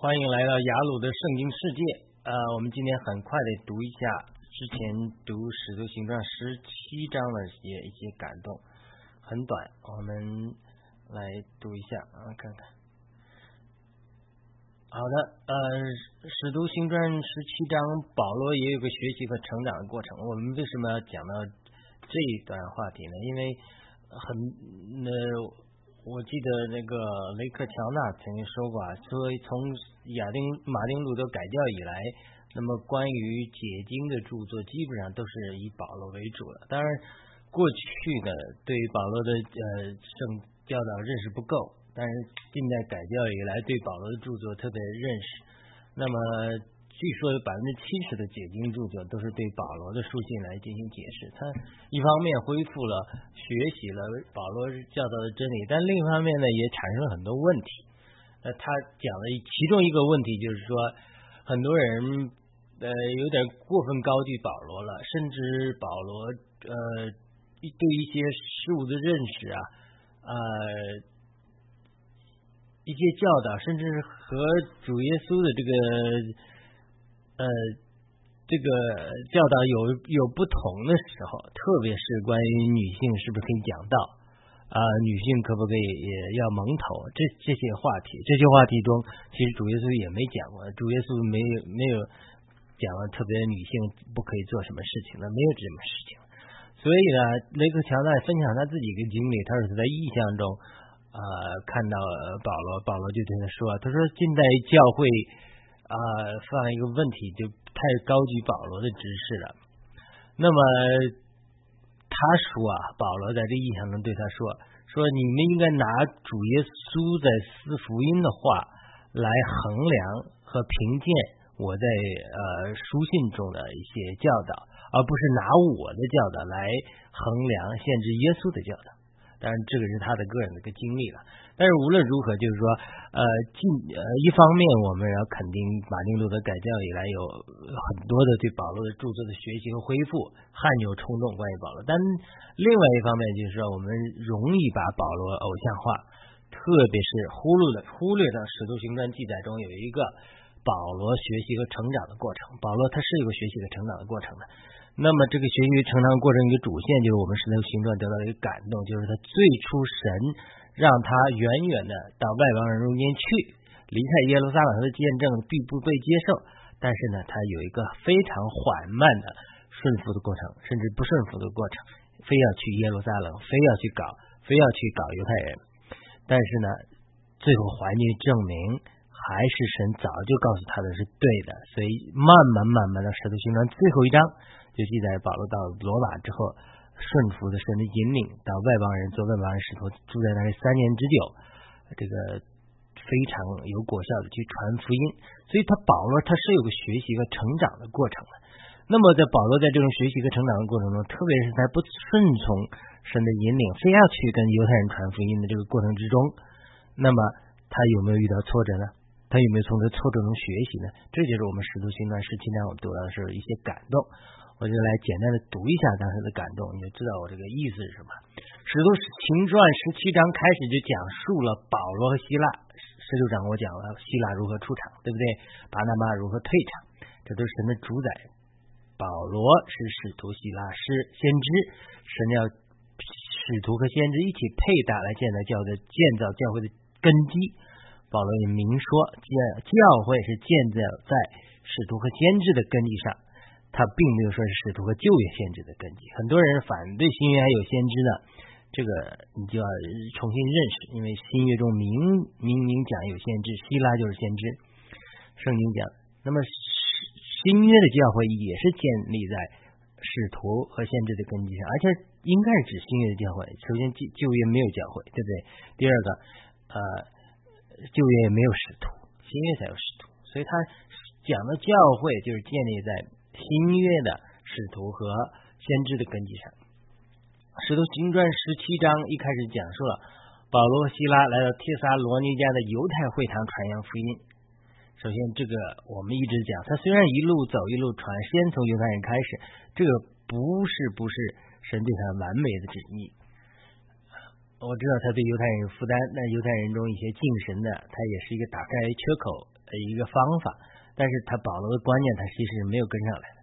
欢迎来到雅鲁的圣经世界。呃，我们今天很快的读一下之前读《使徒行传》十七章的一些一些感动，很短，我们来读一下啊，看看。好的，呃，《使徒行传》十七章，保罗也有个学习和成长的过程。我们为什么要讲到这一段话题呢？因为很呃。我记得那个雷克乔纳曾经说过啊，说从亚丁马丁路德改教以来，那么关于解经的著作基本上都是以保罗为主的。当然，过去呢对于保罗的呃圣教导认识不够，但是近代改教以来对保罗的著作特别认识。那么。据说有百分之七十的解经著作都是对保罗的书信来进行解释。他一方面恢复了学习了保罗教导的真理，但另一方面呢，也产生了很多问题。呃，他讲了其中一个问题，就是说很多人呃有点过分高举保罗了，甚至保罗呃对一些事物的认识啊，呃一些教导，甚至和主耶稣的这个。呃，这个教导有有不同的时候，特别是关于女性是不是可以讲到啊？女性可不可以也要蒙头？这这些话题，这些话题中，其实主耶稣也没讲过，主耶稣没有没有讲了特别女性不可以做什么事情的，没有这么事情。所以呢，雷克强在分享他自己的经历，他说他在意象中啊看到保罗，保罗就对他说，他说近代教会。啊，犯了一个问题，就太高举保罗的知识了。那么他说啊，保罗在这意象中对他说：“说你们应该拿主耶稣在四福音的话来衡量和评鉴我在呃书信中的一些教导，而不是拿我的教导来衡量限制耶稣的教导。当然，这个是他的个人的一个经历了。”但是无论如何，就是说，呃，进呃，一方面我们要肯定马丁路德改教以来有很多的对保罗的著作的学习和恢复，汗牛充栋关于保罗。但另外一方面就是说，我们容易把保罗偶像化，特别是忽略了忽略了使徒行传记载中有一个保罗学习和成长的过程。保罗他是一个学习和成长的过程的。那么这个学习成长过程一个主线就是我们使徒行传得到一个感动，就是他最初神。让他远远的到外邦人中间去，离开耶路撒冷的见证必不被接受。但是呢，他有一个非常缓慢的顺服的过程，甚至不顺服的过程，非要去耶路撒冷，非要去搞，非要去搞犹太人。但是呢，最后环境证明，还是神早就告诉他的是对的。所以慢慢慢慢的使徒行传最后一章就记载保罗到罗马之后。顺服的神的引领，到外邦人做外邦人使徒，住在那里三年之久，这个非常有果效的去传福音。所以他保罗他是有个学习和成长的过程的。那么在保罗在这种学习和成长的过程中，特别是在不顺从神的引领，非要去跟犹太人传福音的这个过程之中，那么他有没有遇到挫折呢？他有没有从这挫折中学习呢？这就是我们使徒行传十七章我们读到的是一些感动。我就来简单的读一下当时的感动，你就知道我这个意思是什么。使徒行传十七章开始就讲述了保罗和希腊，十六章我讲了希腊如何出场，对不对？巴拿马如何退场，这都是神的主宰。保罗是使徒，希腊是先知，神要使徒和先知一起配搭来建造教的建造教会的根基。保罗也明说，教教会是建造在使徒和先知的根基上。他并没有说是使徒和旧约先知的根基，很多人反对新约还有先知的，这个你就要重新认识，因为新约中明明明讲有先知，希腊就是先知，圣经讲，那么新约的教会也是建立在使徒和先知的根基上，而且应该是指新约的教会。首先旧旧约没有教会，对不对？第二个，呃，旧约也没有使徒，新约才有使徒，所以他讲的教会就是建立在。新约的使徒和先知的根基上，使徒行传十七章一开始讲述了保罗希拉来到帖撒罗尼迦的犹太会堂传扬福音。首先，这个我们一直讲，他虽然一路走一路传，先从犹太人开始，这个不是不是神对他完美的旨意。我知道他对犹太人有负担，那犹太人中一些敬神的，他也是一个打开缺口的，一个方法，但是他保罗的观念他其实是没有跟上来的。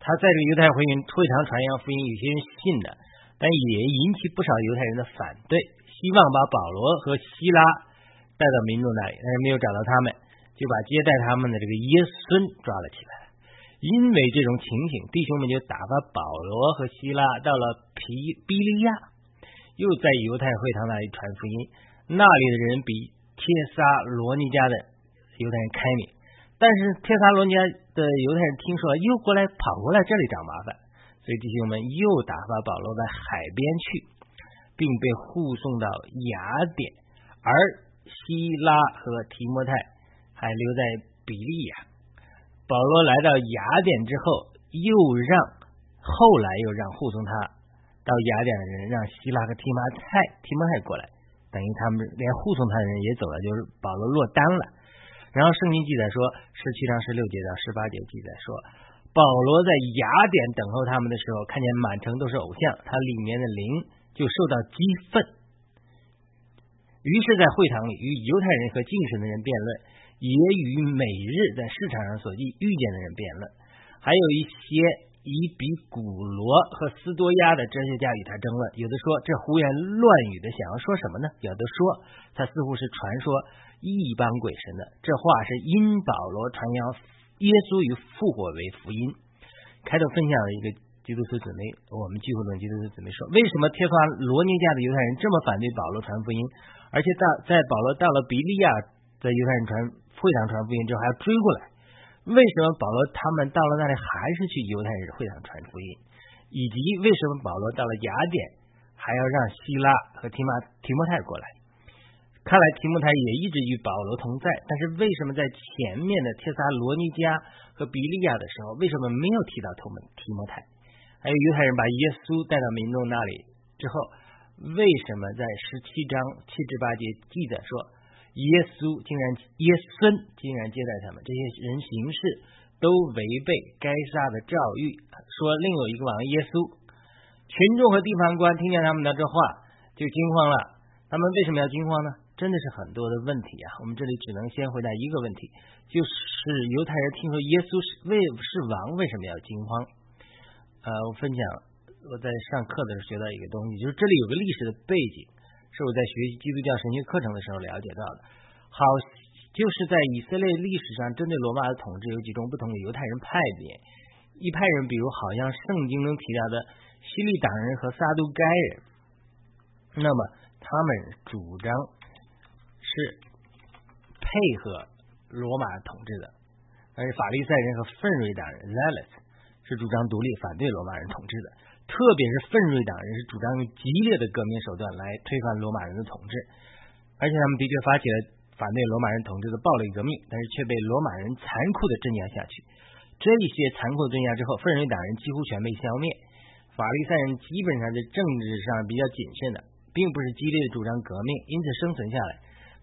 他在这个犹太会会场传扬福音，有些人信的，但也引起不少犹太人的反对，希望把保罗和希拉带到民众那里，但是没有找到他们，就把接待他们的这个耶孙抓了起来。因为这种情形，弟兄们就打发保罗和希拉到了皮比利亚，又在犹太会堂那里传福音。那里的人比帖撒罗尼迦的犹太人开明，但是帖撒罗尼迦的犹太人听说又过来跑过来这里找麻烦，所以弟兄们又打发保罗在海边去，并被护送到雅典，而希拉和提摩太还留在比利亚。保罗来到雅典之后，又让后来又让护送他到雅典的人让希拉和提摩太提摩太过来，等于他们连护送他的人也走了，就是保罗落单了。然后圣经记载说，十七章十六节到十八节记载说，保罗在雅典等候他们的时候，看见满城都是偶像，他里面的灵就受到激愤，于是，在会堂里与犹太人和敬神的人辩论。也与每日在市场上所遇遇见的人辩论，还有一些以比古罗和斯多亚的哲学家与他争论。有的说这胡言乱语的想要说什么呢？有的说他似乎是传说异邦鬼神的。这话是因保罗传扬耶稣与复活为福音。开头分享了一个基督徒姊妹，我们聚会的基督徒姊妹说，为什么帖撒罗尼迦的犹太人这么反对保罗传福音？而且在在保罗到了比利亚，在犹太人传。会堂传福音之后还要追过来，为什么保罗他们到了那里还是去犹太人会堂传福音？以及为什么保罗到了雅典还要让希拉和提马提摩太过来？看来提摩太也一直与保罗同在，但是为什么在前面的帖撒罗尼迦和比利亚的时候，为什么没有提到他们提摩太？还有犹太人把耶稣带到民众那里之后，为什么在十七章七至八节记载说？耶稣竟然，耶孙竟然接待他们，这些人行事都违背该杀的诏谕。说另有一个王耶稣，群众和地方官听见他们的这话就惊慌了。他们为什么要惊慌呢？真的是很多的问题啊！我们这里只能先回答一个问题，就是犹太人听说耶稣是为是王，为什么要惊慌？呃，我分享我在上课的时候学到一个东西，就是这里有个历史的背景。是我在学习基督教神学课程的时候了解到的。好，就是在以色列历史上，针对罗马的统治有几种不同的犹太人派别。一派人，比如好像圣经中提到的西利党人和撒都该人，那么他们主张是配合罗马统治的；而法利赛人和奋锐党人 （Zealots） 是主张独立，反对罗马人统治的。特别是奋锐党人是主张用激烈的革命手段来推翻罗马人的统治，而且他们的确发起了反对罗马人统治的暴力革命，但是却被罗马人残酷的镇压下去。这一些残酷的镇压之后，奋锐党人几乎全被消灭。法利赛人基本上在政治上比较谨慎的，并不是激烈的主张革命，因此生存下来。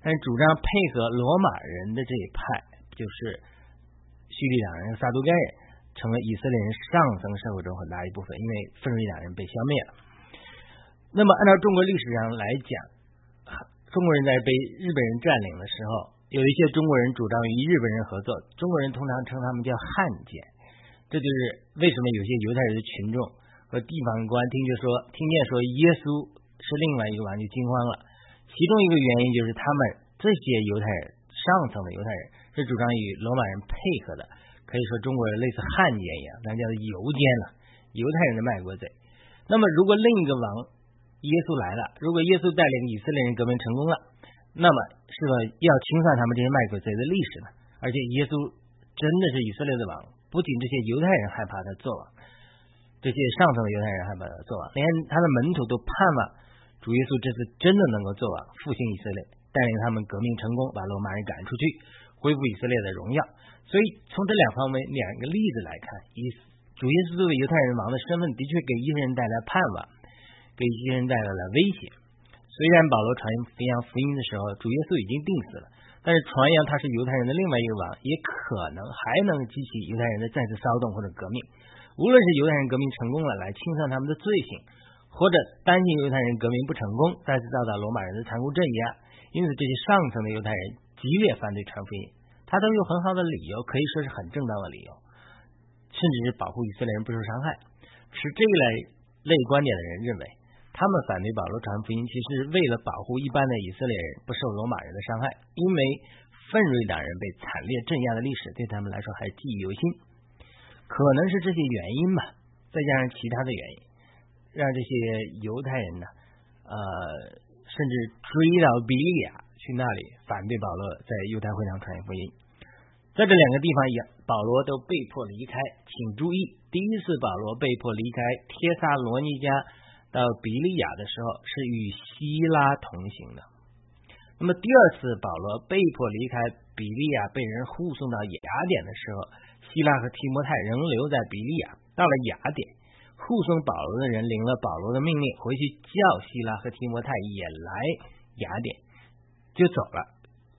但主张配合罗马人的这一派，就是叙利亚人、撒都该人。成为以色列人上层社会中很大一部分，因为分瑞党人被消灭了。那么，按照中国历史上来讲，中国人在被日本人占领的时候，有一些中国人主张与日本人合作，中国人通常称他们叫汉奸。这就是为什么有些犹太人的群众和地方官听就说听见说耶稣是另外一个王就惊慌了。其中一个原因就是他们这些犹太人上层的犹太人是主张与罗马人配合的。可以说中国人类似汉奸一样，那叫犹奸了，犹太人的卖国贼。那么，如果另一个王耶稣来了，如果耶稣带领以色列人革命成功了，那么是否要清算他们这些卖国贼的历史呢？而且，耶稣真的是以色列的王，不仅这些犹太人害怕他做王，这些上层的犹太人害怕他做王，连他的门徒都盼望主耶稣这次真的能够做王，复兴以色列，带领他们革命成功，把罗马人赶出去，恢复以色列的荣耀。所以从这两方面两个例子来看，以主耶稣作为犹太人王的身份，的确给一些人带来盼望，给一些人带来了威胁。虽然保罗传扬福音的时候，主耶稣已经定死了，但是传扬他是犹太人的另外一个王，也可能还能激起犹太人的再次骚动或者革命。无论是犹太人革命成功了，来清算他们的罪行，或者担心犹太人革命不成功，再次遭到罗马人的残酷镇压，因此这些上层的犹太人激烈反对传福音。他都有很好的理由，可以说是很正当的理由，甚至是保护以色列人不受伤害。持这一类类观点的人认为，他们反对保罗传福音，其实是为了保护一般的以色列人不受罗马人的伤害，因为奋锐党人被惨烈镇压的历史对他们来说还记忆犹新。可能是这些原因吧，再加上其他的原因，让这些犹太人呢，呃，甚至追到比利亚去那里反对保罗在犹太会堂传福音。在这两个地方，保罗都被迫离开。请注意，第一次保罗被迫离开帖撒罗尼迦到比利亚的时候，是与希拉同行的。那么第二次保罗被迫离开比利亚，被人护送到雅典的时候，希拉和提摩太仍留在比利亚。到了雅典，护送保罗的人领了保罗的命令，回去叫希拉和提摩太也来雅典，就走了。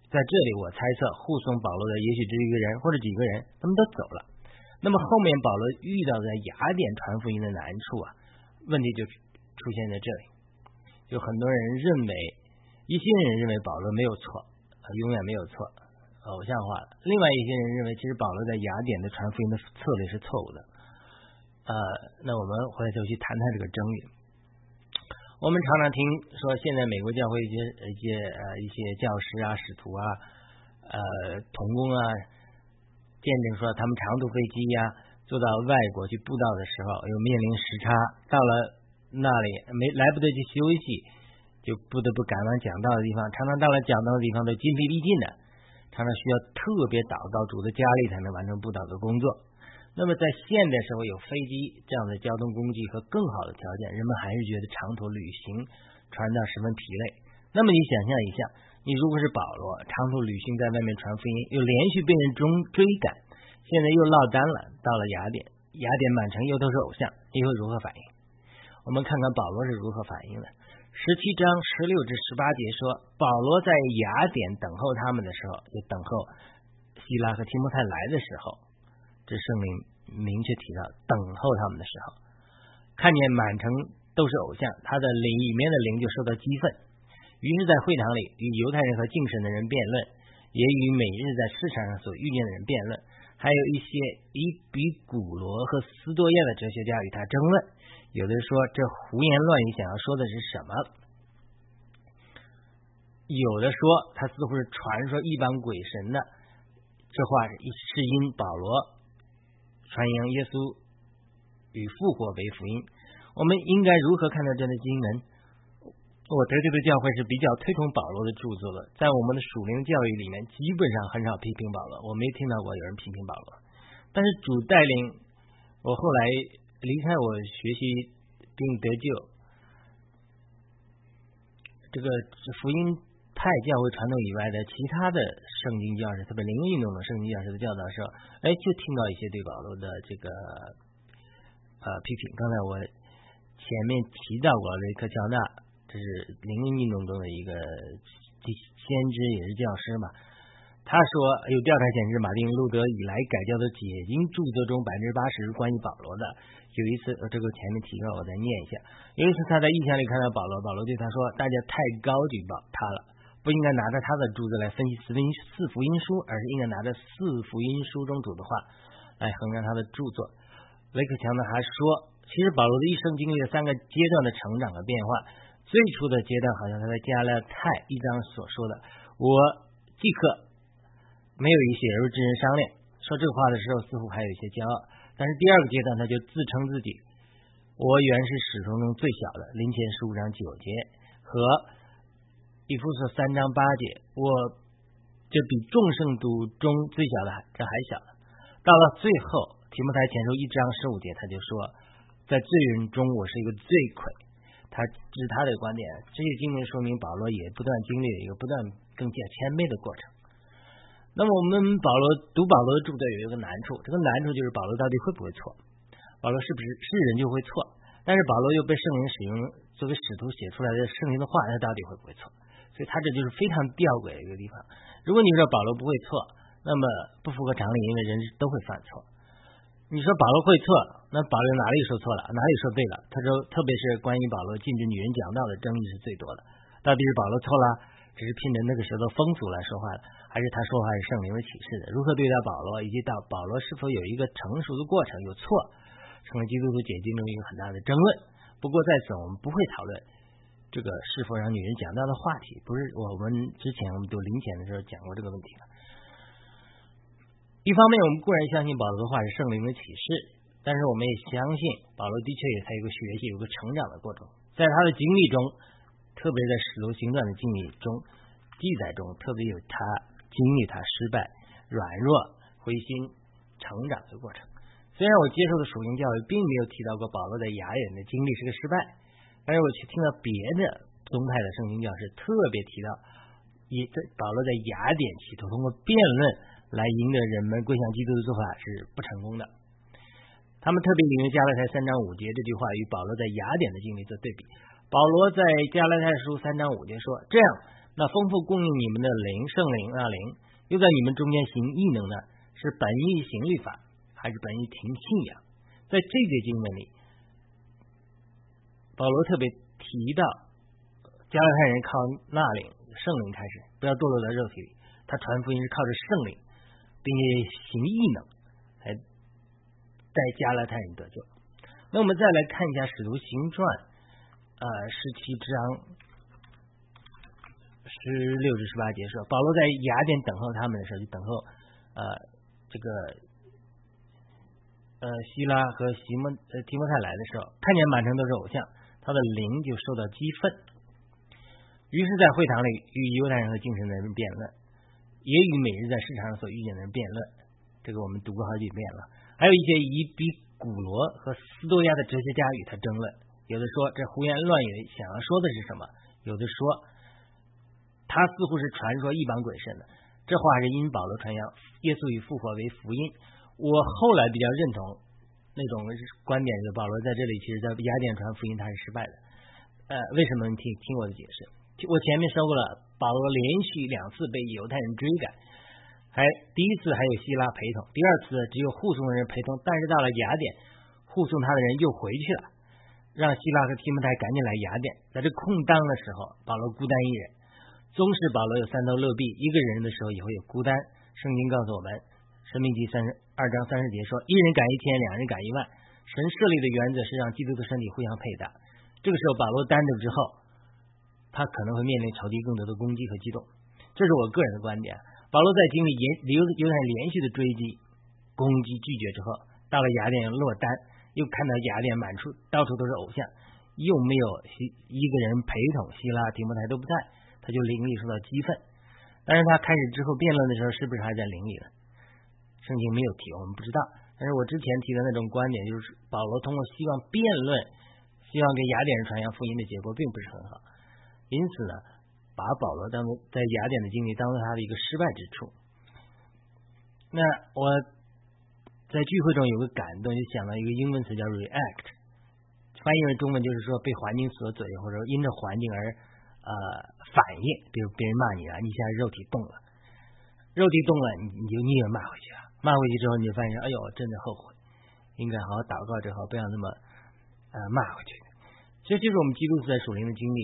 在这里，我猜测护送保罗的也许只有一个人或者几个人，他们都走了。那么后面保罗遇到在雅典传福音的难处啊，问题就出现在这里。有很多人认为，一些人认为保罗没有错，永远没有错，偶像化了；另外一些人认为，其实保罗在雅典的传福音的策略是错误的。呃，那我们回头去谈谈这个争议。我们常常听说，现在美国教会一些一些呃一些教师啊、使徒啊、呃童工啊，见证说他们长途飞机呀，坐到外国去布道的时候，又面临时差，到了那里没来不得去休息，就不得不赶往讲道的地方。常常到了讲道的地方都筋疲力尽的，常常需要特别祷告主的家里才能完成布道的工作。那么在现代社会有飞机这样的交通工具和更好的条件，人们还是觉得长途旅行传道十分疲累。那么你想象一下，你如果是保罗，长途旅行在外面传福音，又连续被人中追赶，现在又落单了，到了雅典，雅典满城又都是偶像，你会如何反应？我们看看保罗是如何反应的。十七章十六至十八节说，保罗在雅典等候他们的时候，就等候希拉和提摩太来的时候。这圣灵明确提到，等候他们的时候，看见满城都是偶像，他的里面的灵就受到激愤，于是，在会堂里与犹太人和敬神的人辩论，也与每日在市场上所遇见的人辩论，还有一些以比古罗和斯多亚的哲学家与他争论。有的说这胡言乱语，想要说的是什么？有的说他似乎是传说一般鬼神的，这话是因保罗。传扬耶稣与复活为福音，我们应该如何看待这样的经文？我得救的教会是比较推崇保罗的著作的，在我们的属灵教育里面，基本上很少批评保罗，我没听到过有人批评保罗。但是主带领我后来离开我学习并得救，这个福音。派教会传统以外的其他的圣经教师，特别灵运动的圣经教师的教导时候，哎，就听到一些对保罗的这个呃批评。刚才我前面提到过雷克乔纳，这是灵运动中的一个先知，也是教师嘛。他说有调查显示，马丁路德以来改教的解经著作中，百分之八十是关于保罗的。有一次，这个前面提到，我再念一下。有一次他在异象里看到保罗，保罗对他说：“大家太高举保他了。”不应该拿着他的著作来分析四福音四福音书，而是应该拿着四福音书中主的话来衡量他的著作。雷克强呢还说，其实保罗的一生经历了三个阶段的成长和变化。最初的阶段好像他在加勒泰一章所说的：“我即刻没有与血肉之人商量。”说这个话的时候似乎还有一些骄傲。但是第二个阶段他就自称自己：“我原是史书中最小的。”林前十五章九节和。以弗所三章八节，我就比众圣徒中最小的这还小。到了最后，提摩太前书一章十五节，他就说，在罪人中我是一个罪魁。他这是他的观点。这些经文说明保罗也不断经历了一个不断更加谦卑的过程。那么我们保罗读保罗的著作有一个难处，这个难处就是保罗到底会不会错？保罗是不是是人就会错？但是保罗又被圣灵使用作为使徒写出来的圣灵的话，他到底会不会错？所以他这就是非常吊诡的一个地方。如果你说保罗不会错，那么不符合常理，因为人都会犯错。你说保罗会错，那保罗哪里说错了，哪里说对了？他说，特别是关于保罗禁止女人讲道的争议是最多的。到底是保罗错了，只是凭着那个时候的风俗来说话的，还是他说话是圣灵的启示的？如何对待保罗，以及到保罗是否有一个成熟的过程，有错，成为基督徒解经中一个很大的争论。不过在此我们不会讨论这个是否让女人讲到的话题，不是我们之前我们读灵前的时候讲过这个问题了。一方面，我们固然相信保罗的话是圣灵的启示，但是我们也相信保罗的确有他有个学习、有个成长的过程，在他的经历中，特别在使徒行传的经历中记载中，特别有他。经历他失败、软弱、灰心、成长的过程。虽然我接受的属灵教育并没有提到过保罗在雅典的经历是个失败，但是我去听到别的宗派的圣经教师特别提到，以在保罗在雅典企图通过辩论来赢得人们归向基督的做法是不成功的。他们特别引用加拉太三章五节这句话与保罗在雅典的经历做对比。保罗在加拉太书三章五节说：“这样。”那丰富供应你们的灵圣灵啊灵，又在你们中间行异能呢？是本意行律法，还是本意凭信仰？在这节经文里，保罗特别提到加拉太人靠那灵圣灵开始，不要堕落在肉体里。他传福音是靠着圣灵，并且行异能，才带加拉太人得救。那我们再来看一下《使徒行传》呃十七章。十六至十八节说，保罗在雅典等候他们的时候，就等候呃这个呃希拉和西莫呃提摩太来的时候，看见满城都是偶像，他的灵就受到激愤，于是，在会堂里与犹太人和精神的人辩论，也与每日在市场上所遇见的人辩论。这个我们读过好几遍了。还有一些以比古罗和斯多亚的哲学家与他争论，有的说这胡言乱语想要说的是什么，有的说。他似乎是传说一帮鬼神的，这话是因保罗传扬耶稣与复活为福音。我后来比较认同那种观点，就保罗在这里其实，在雅典传福音他是失败的。呃，为什么？你听听我的解释。我前面说过了，保罗连续两次被犹太人追赶，还第一次还有希拉陪同，第二次只有护送的人陪同。但是到了雅典，护送他的人又回去了，让希拉和提摩太赶紧来雅典。在这空当的时候，保罗孤单一人。宗室保罗有三头六臂，一个人的时候也会有孤单。圣经告诉我们，《生命记》三十二章三十节说：“一人赶一千，两人赶一万。”神设立的原则是让基督的身体互相配搭。这个时候，保罗单独之后，他可能会面临仇敌更多的攻击和激动。这是我个人的观点。保罗在经历犹犹太连续的追击、攻击、拒绝之后，到了雅典落单，又看到雅典满处到处都是偶像，又没有希一个人陪同，希拉、提摩太都不在。他就灵里受到激愤，但是他开始之后辩论的时候，是不是还在灵里呢？圣经没有提，我们不知道。但是我之前提的那种观点，就是保罗通过希望辩论，希望给雅典人传扬福音的结果，并不是很好。因此呢，把保罗当做在雅典的经历当做他的一个失败之处。那我在聚会中有个感动，就想到一个英文词叫 react，翻译为中文就是说被环境所左右，或者因着环境而。呃，反应，比如别人骂你了，你现在肉体动了，肉体动了，你你就你也骂回去了，骂回去之后，你就发现，哎呦，真的后悔，应该好好祷告之后，不要那么呃骂回去。这就是我们基督徒在属灵的经历，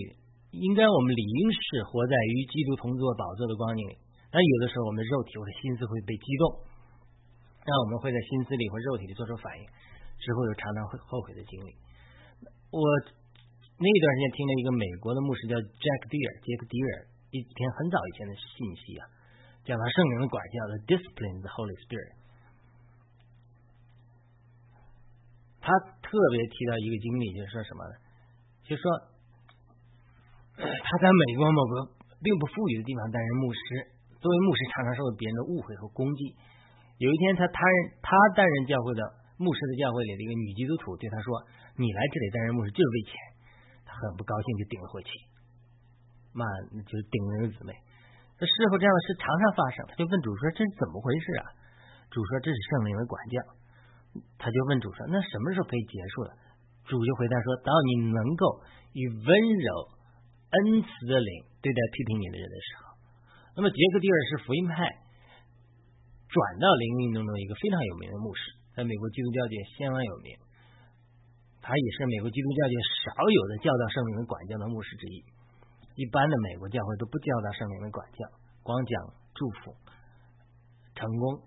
应该我们理应是活在与基督同坐宝座的光景里。但有的时候，我们的肉体或者心思会被激动，让我们会在心思里或肉体里做出反应，之后又常常会后悔的经历。我。那一段时间听了一个美国的牧师叫 Jack Deer，杰克迪尔一篇很早以前的信息啊，讲他圣灵的管教的 Discipline the Holy Spirit。他特别提到一个经历，就是说什么呢？就说他在美国某个并不富裕的地方担任牧师，作为牧师常常受到别人的误会和攻击。有一天，他他任他担任教会的牧师的教会里的一个女基督徒对他说：“你来这里担任牧师就是为钱。”他很不高兴，就顶了回去，骂就顶那个姊妹。这事后这样的事常常发生，他就问主说：“这是怎么回事啊？”主说：“这是圣灵的管教。”他就问主说：“那什么时候可以结束呢？”主就回答说：“当你能够以温柔、恩慈的灵对待批评你的人的时候。”那么杰克蒂尔是福音派转到灵运动中一个非常有名的牧师，在美国基督教界相当有名。他也是美国基督教界少有的教导圣灵的管教的牧师之一。一般的美国教会都不教导圣灵的管教，光讲祝福。成功。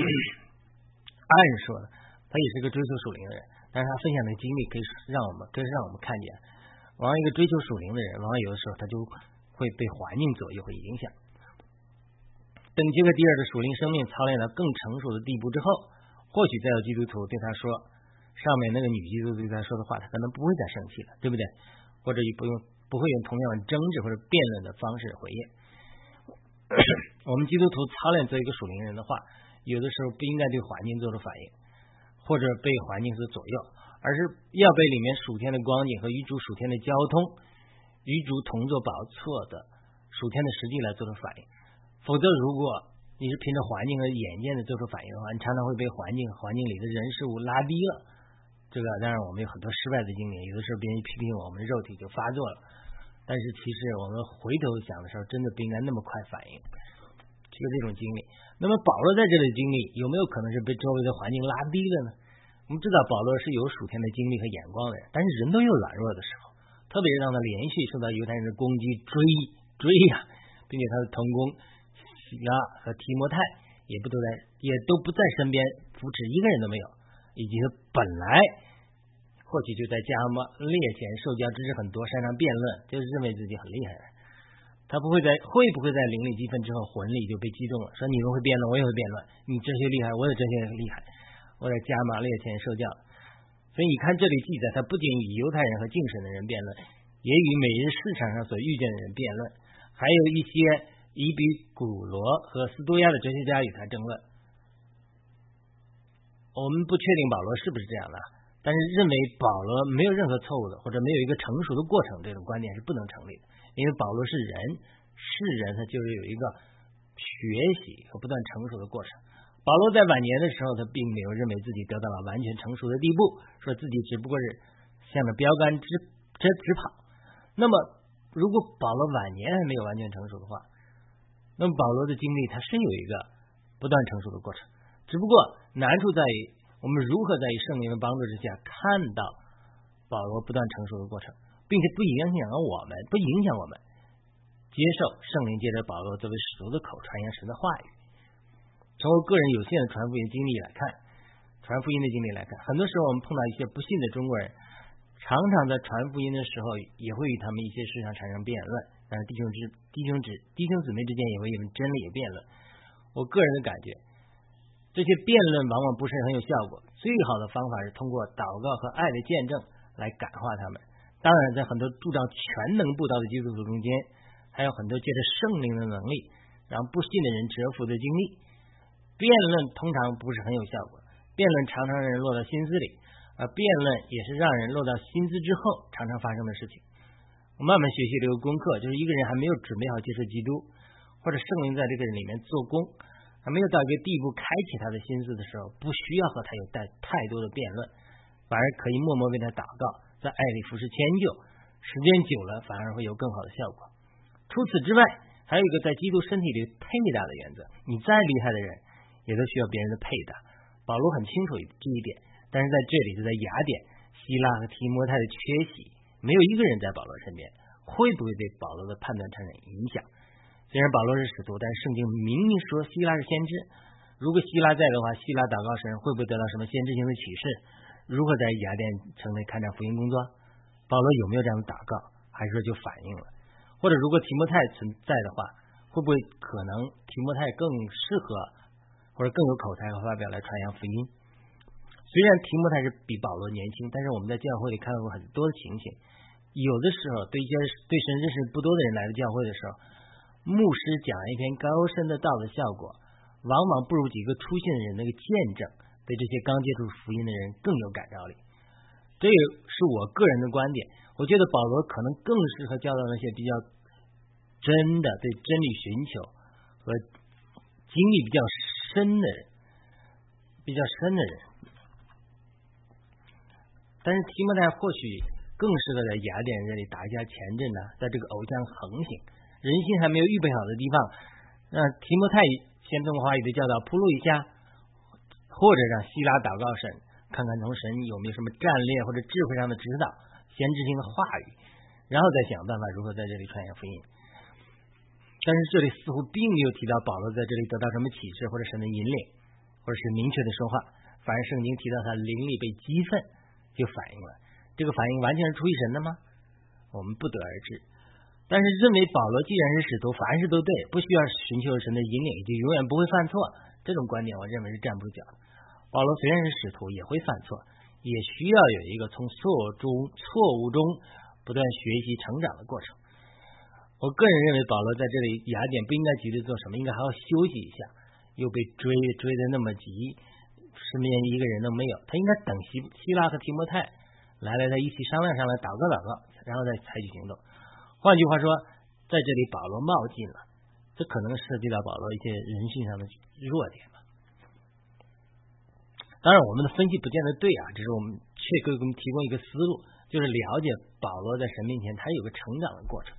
按说呢，他也是个追求属灵的人，但是他分享的经历可以让我们，可以让我们看见，往往一个追求属灵的人，往往有的时候他就会被环境左右，会影响。等杰克迪尔的属灵生命操练到更成熟的地步之后，或许再有基督徒对他说，上面那个女基督徒对他说的话，他可能不会再生气了，对不对？或者也不用不会用同样的争执或者辩论的方式回应。我们基督徒操练做一个属灵人的话，有的时候不应该对环境做出反应，或者被环境所左右，而是要被里面属天的光景和与主属天的交通、与主同坐宝座的属天的实际来做出反应。否则，如果你是凭着环境和眼见的做出反应的话，你常常会被环境、环境里的人事物拉低了。这个当然我们有很多失败的经历，有的时候别人批评我们，肉体就发作了。但是其实我们回头想的时候，真的不应该那么快反应，就这种经历。那么保罗在这里经历，有没有可能是被周围的环境拉低了呢？我们知道保罗是有属天的经历和眼光的人，但是人都有软弱的时候，特别是让他连续受到犹太人的攻击、追追呀，并且他的同工。希拉和提摩太也不都在，也都不在身边扶持，一个人都没有。以及他本来或许就在加马列前受教知识很多，擅长辩论，就是认为自己很厉害。他不会在会不会在灵里激愤之后魂力就被击中了？说你们会辩论，我也会辩论。你这些厉害，我也这些厉害。我在加马列前受教，所以你看这里记载，他不仅与犹太人和敬神的人辩论，也与每日市场上所遇见的人辩论，还有一些。以比古罗和斯多亚的哲学家与他争论。我们不确定保罗是不是这样的，但是认为保罗没有任何错误的，或者没有一个成熟的过程，这种观点是不能成立的。因为保罗是人，是人，他就是有一个学习和不断成熟的过程。保罗在晚年的时候，他并没有认为自己得到了完全成熟的地步，说自己只不过是向着标杆直直直跑。那么，如果保罗晚年还没有完全成熟的话，那么保罗的经历，他是有一个不断成熟的过程，只不过难处在于我们如何在圣灵的帮助之下看到保罗不断成熟的过程，并且不影响我们，不影响我们接受圣灵借着保罗作为使徒的口传扬神的话语。从我个人有限的传福音经历来看，传福音的经历来看，很多时候我们碰到一些不信的中国人，常常在传福音的时候也会与他们一些事上产生辩论。但是弟兄之弟兄之弟兄姊妹之间也会因为真理辩论。我个人的感觉，这些辩论往往不是很有效果。最好的方法是通过祷告和爱的见证来感化他们。当然，在很多铸造全能布道的基督徒中间，还有很多借着圣灵的能力让不信的人折服的经历。辩论通常不是很有效果，辩论常常让人落到心思里，而辩论也是让人落到心思之后常常发生的事情。我慢慢学习这个功课，就是一个人还没有准备好接受基督，或者圣灵在这个人里面做工，还没有到一个地步开启他的心思的时候，不需要和他有带太多的辩论，反而可以默默为他祷告，在爱里服侍迁就，时间久了反而会有更好的效果。除此之外，还有一个在基督身体里配搭的原则，你再厉害的人，也都需要别人的配搭。保罗很清楚这一点，但是在这里就在雅典、希腊和提摩太的缺席。没有一个人在保罗身边，会不会对保罗的判断产生影响？虽然保罗是使徒，但圣经明明说希拉是先知。如果希拉在的话，希拉祷告神会不会得到什么先知性的启示？如何在雅典城内开展福音工作？保罗有没有这样的祷告？还是说就反应了？或者如果提摩太存在的话，会不会可能提摩太更适合或者更有口才和发表来传扬福音？虽然提摩太是比保罗年轻，但是我们在教会里看到过很多的情形。有的时候，对一些对神认识不多的人来到教会的时候，牧师讲一篇高深的道的效果，往往不如几个出现的人那个见证，对这些刚接触福音的人更有感召力。这也是我个人的观点。我觉得保罗可能更适合教导那些比较真的对真理寻求和经历比较深的人，比较深的人。但是提摩太或许更适合在雅典这里打一下前阵呢，在这个偶像横行、人心还没有预备好的地方，让提摩太先从话语的教导铺路一下，或者让希拉祷告神，看看从神有没有什么战略或者智慧上的指导、先知性的话语，然后再想办法如何在这里传扬福音。但是这里似乎并没有提到保罗在这里得到什么启示或者神的引领，或者是明确的说话，反而圣经提到他灵里被激愤，就反映了这个反应完全是出于神的吗？我们不得而知。但是认为保罗既然是使徒，凡事都对，不需要寻求神的引领，就永远不会犯错，这种观点我认为是站不住脚。保罗虽然是使徒，也会犯错。也需要有一个从错中错误中不断学习成长的过程。我个人认为，保罗在这里雅典不应该急着做什么，应该还要休息一下。又被追追的那么急，身边一个人都没有，他应该等希希拉和提摩太来了，再一起商量商量，祷告祷告，然后再采取行动。换句话说，在这里保罗冒进了，这可能涉及到保罗一些人性上的弱点吧。当然，我们的分析不见得对啊，只是我们却给我们提供一个思路，就是了解保罗在神面前他有个成长的过程。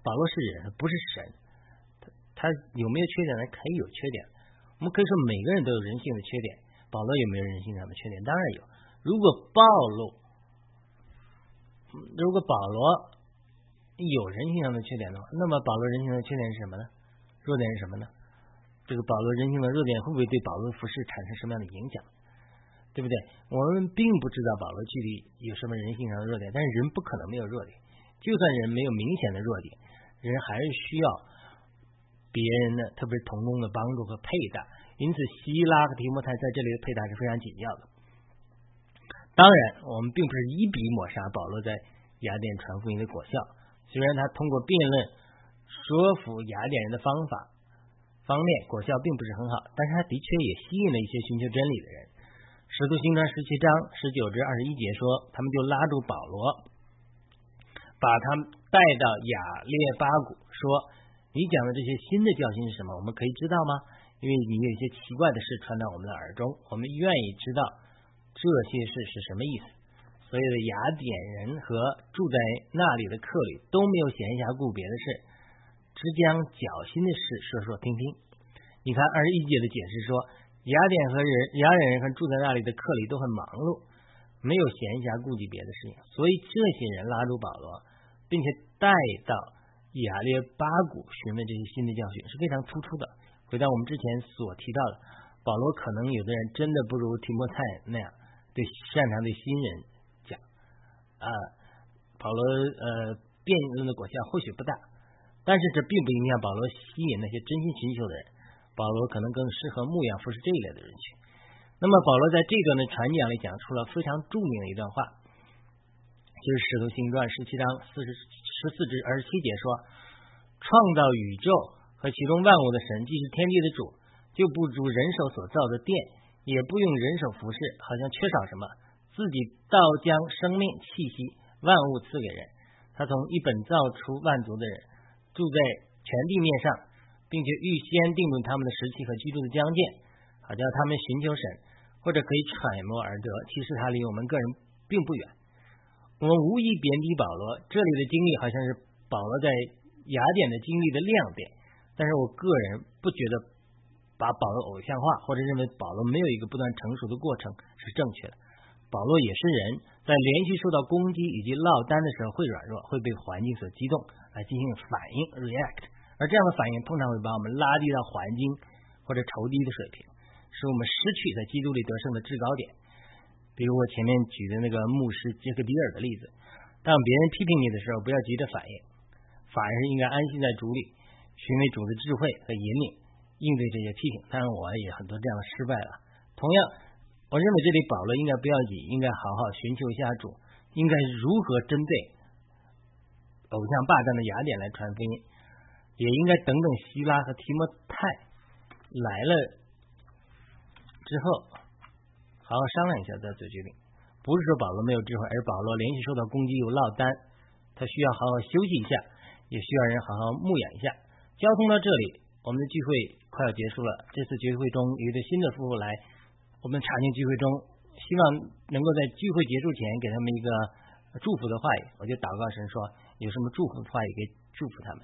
保罗是人，不是神，他他有没有缺点呢？可以有缺点。我们可以说每个人都有人性的缺点，保罗有没有人性上的缺点？当然有。如果暴露，如果保罗有人性上的缺点的话，那么保罗人性的缺点是什么呢？弱点是什么呢？这个保罗人性的弱点会不会对保罗服饰产生什么样的影响？对不对？我们并不知道保罗具体有什么人性上的弱点，但是人不可能没有弱点。就算人没有明显的弱点，人还是需要别人的，特别是同工的帮助和配搭。因此，希拉和提摩太在这里的配搭是非常紧要的。当然，我们并不是一笔抹杀保罗在雅典传福音的果效。虽然他通过辩论说服雅典人的方法方面果效并不是很好，但是他的确也吸引了一些寻求真理的人。使徒行传十七章十九至二十一节说，他们就拉住保罗，把他带到亚列巴谷，说：“你讲的这些新的教训是什么？我们可以知道吗？因为你有一些奇怪的事传到我们的耳中，我们愿意知道这些事是什么意思。”所有的雅典人和住在那里的客旅都没有闲暇顾别的事，只将脚心的事说说听听。你看二十一节的解释说。雅典和人，雅典人和住在那里的客里都很忙碌，没有闲暇顾及别的事情，所以这些人拉住保罗，并且带到亚列巴谷询问这些新的教训是非常突出的。回到我们之前所提到的，保罗可能有的人真的不如提摩太那样对擅长对新人啊，保罗呃辩论的果效或许不大，但是这并不影响保罗吸引那些真心寻求的人。保罗可能更适合牧养服侍这一类的人群。那么，保罗在这段的传讲里讲出了非常著名的一段话，就是《使徒行传》十七章四十十四至二十七节说：“创造宇宙和其中万物的神，既是天地的主，就不如人手所造的殿，也不用人手服侍，好像缺少什么，自己倒将生命气息万物赐给人。他从一本造出万族的人，住在全地面上。”并且预先定准他们的时期和居住的疆界，好叫他们寻求神，或者可以揣摩而得。其实他离我们个人并不远。我们无意贬低保罗，这里的经历好像是保罗在雅典的经历的亮点。但是我个人不觉得把保罗偶像化，或者认为保罗没有一个不断成熟的过程是正确的。保罗也是人，在连续受到攻击以及落单的时候会软弱，会被环境所激动来进行反应 （react）。而这样的反应通常会把我们拉低到环境或者仇敌的水平，使我们失去在基督里得胜的制高点。比如我前面举的那个牧师杰克比尔的例子，当别人批评你的时候，不要急着反应，反而是应该安心在主里，寻为主的智慧和引领，应对这些批评。当然，我也很多这样的失败了。同样，我认为这里保罗应该不要紧，应该好好寻求一下主，应该如何针对偶像霸占的雅典来传福音。也应该等等希拉和提摩太来了之后，好好商量一下再做决定。不是说保罗没有智慧，而保罗连续受到攻击又落单，他需要好好休息一下，也需要人好好牧养一下。交通到这里，我们的聚会快要结束了。这次聚会中有一对新的夫妇来，我们查经聚会中，希望能够在聚会结束前给他们一个祝福的话语。我就祷告神说，有什么祝福的话语可以祝福他们。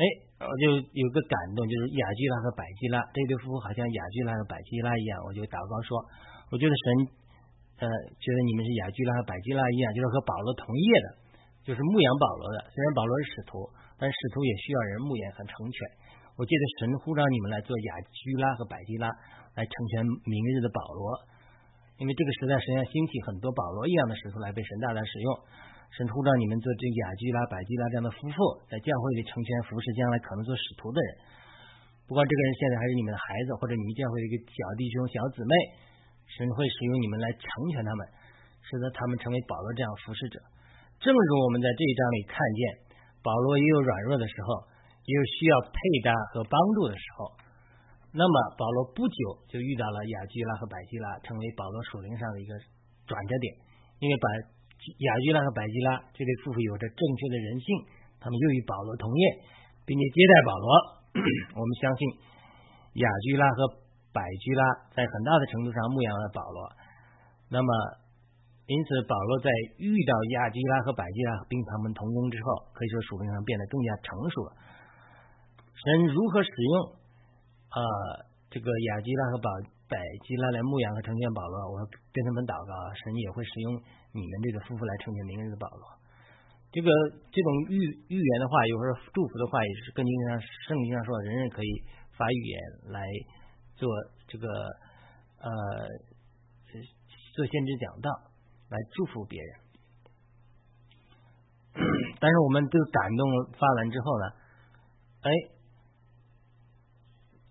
哎，我就有个感动，就是雅居拉和百基拉这对夫妇，好像雅居拉和百基拉一样。我就祷告说，我觉得神呃，觉得你们是雅居拉和百基拉一样，就是和保罗同业的，就是牧养保罗的。虽然保罗是使徒，但使徒也需要人牧养和成全。我记得神呼召你们来做雅居拉和百基拉，来成全明日的保罗。因为这个时代实际上兴起很多保罗一样的使徒来被神大大使用。神呼召你们做这雅居拉、百基拉这样的夫妇，在教会里成全服侍将来可能做使徒的人。不管这个人现在还是你们的孩子，或者你们教会的一个小弟兄、小姊妹，神会使用你们来成全他们，使得他们成为保罗这样服侍者。正如我们在这一章里看见，保罗也有软弱的时候，也有需要配搭和帮助的时候。那么保罗不久就遇到了雅居拉和百基拉，成为保罗属灵上的一个转折点。因为百雅居拉和百基拉这对夫妇有着正确的人性，他们又与保罗同业，并且接待保罗。我们相信雅居拉和百居拉在很大的程度上牧养了保罗。那么因此保罗在遇到雅居拉和百基拉并他们同工之后，可以说属灵上变得更加成熟了。神如何使用？呃，这个雅基拉和宝百基拉来牧养和成全保罗，我跟他们祷告，神也会使用你们这个夫妇来成全明日的保罗。这个这种预预言的话，有时候祝福的话，也是跟经上圣经上说，人人可以发预言来做这个呃做先知讲道，来祝福别人。但是我们都感动发完之后呢，哎。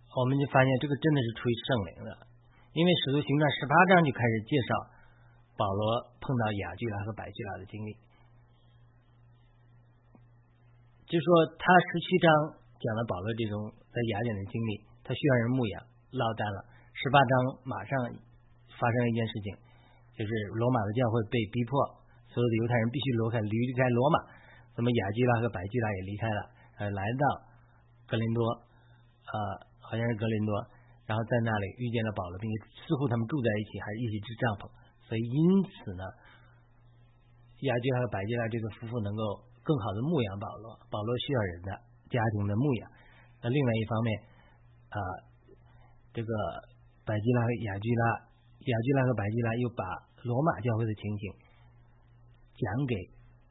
我们就发现这个真的是出于圣灵的，因为使徒行传十八章就开始介绍保罗碰到雅居拉和百居拉的经历，就说他十七章讲了保罗这种在雅典的经历，他需要人牧养，落单了。十八章马上发生了一件事情，就是罗马的教会被逼迫，所有的犹太人必须离开离开罗马，那么雅居拉和百居拉也离开了，呃，来到格林多，呃。好像是格林多，然后在那里遇见了保罗，并且似乎他们住在一起，还一起支帐篷。所以因此呢，亚基拉和白基拉这个夫妇能够更好的牧养保罗。保罗需要人的家庭的牧养。那另外一方面啊，这个白基拉和亚基拉，亚基拉和白基拉又把罗马教会的情景讲给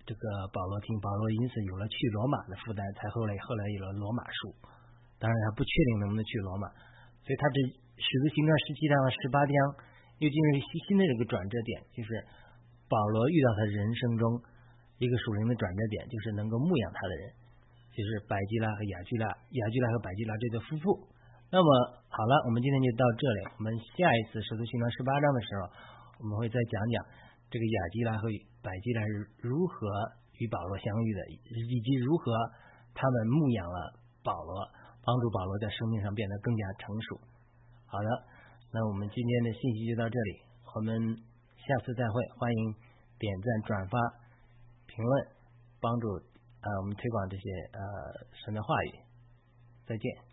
这个保罗听。保罗因此有了去罗马的负担，才后来后来有了罗马书。当然，他不确定能不能去罗马，所以他这使徒行传十七章和十八章又进入新新的这个转折点，就是保罗遇到他人生中一个属灵的转折点，就是能够牧养他的人，就是百基拉和雅居拉，雅居拉和百基拉这对夫妇。那么好了，我们今天就到这里，我们下一次使徒行传十八章的时候，我们会再讲讲这个雅基拉和百基拉是如何与保罗相遇的，以及如何他们牧养了保罗。帮助保罗在生命上变得更加成熟。好的，那我们今天的信息就到这里，我们下次再会。欢迎点赞、转发、评论，帮助呃我们推广这些呃神的话语。再见。